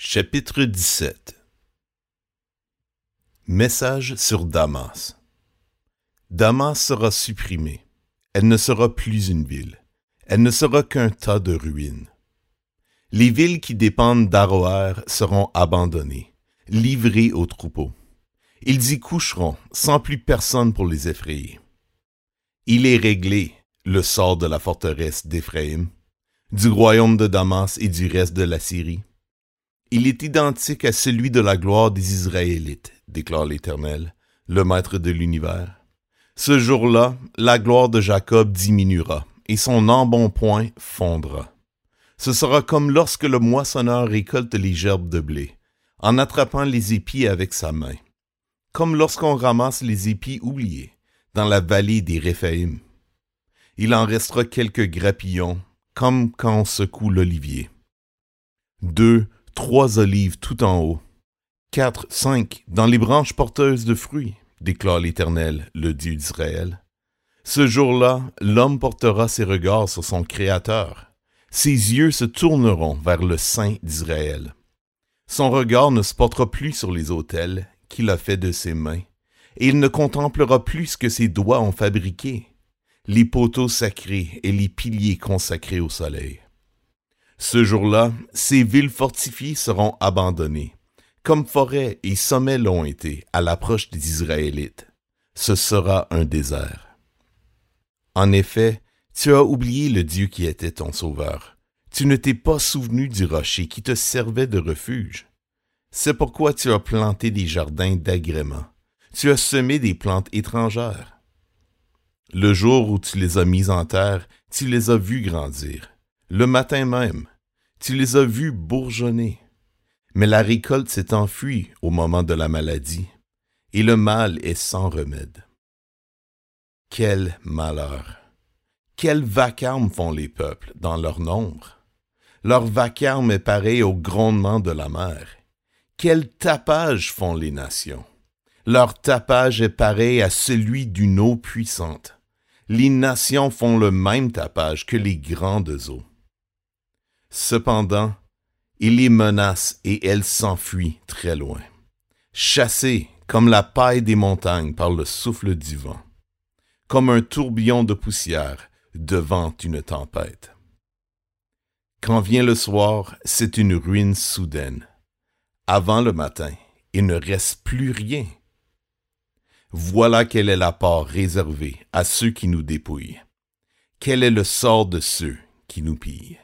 Chapitre 17 Message sur Damas Damas sera supprimée. Elle ne sera plus une ville. Elle ne sera qu'un tas de ruines. Les villes qui dépendent d'Aroer seront abandonnées, livrées aux troupeaux. Ils y coucheront, sans plus personne pour les effrayer. Il est réglé, le sort de la forteresse d'Éphraïm, du royaume de Damas et du reste de la Syrie il est identique à celui de la gloire des Israélites, déclare l'Éternel, le Maître de l'univers. Ce jour-là, la gloire de Jacob diminuera, et son embonpoint fondra. Ce sera comme lorsque le moissonneur récolte les gerbes de blé, en attrapant les épis avec sa main, comme lorsqu'on ramasse les épis oubliés dans la vallée des Réphaïm. Il en restera quelques grappillons, comme quand on secoue l'olivier. Deux trois olives tout en haut, quatre, cinq dans les branches porteuses de fruits, déclare l'Éternel, le Dieu d'Israël. Ce jour-là, l'homme portera ses regards sur son Créateur. Ses yeux se tourneront vers le Saint d'Israël. Son regard ne se portera plus sur les autels qu'il a faits de ses mains, et il ne contemplera plus ce que ses doigts ont fabriqué, les poteaux sacrés et les piliers consacrés au soleil. Ce jour-là, ces villes fortifiées seront abandonnées, comme forêts et sommets l'ont été à l'approche des Israélites. Ce sera un désert. En effet, tu as oublié le Dieu qui était ton sauveur. Tu ne t'es pas souvenu du rocher qui te servait de refuge. C'est pourquoi tu as planté des jardins d'agrément. Tu as semé des plantes étrangères. Le jour où tu les as mises en terre, tu les as vues grandir. Le matin même, tu les as vus bourgeonner. Mais la récolte s'est enfuie au moment de la maladie, et le mal est sans remède. Quel malheur! Quel vacarme font les peuples dans leur nombre! Leur vacarme est pareil au grondement de la mer. Quel tapage font les nations! Leur tapage est pareil à celui d'une eau puissante. Les nations font le même tapage que les grandes eaux. Cependant, il les menace et elles s'enfuient très loin, chassées comme la paille des montagnes par le souffle du vent, comme un tourbillon de poussière devant une tempête. Quand vient le soir, c'est une ruine soudaine. Avant le matin, il ne reste plus rien. Voilà quelle est la part réservée à ceux qui nous dépouillent. Quel est le sort de ceux qui nous pillent?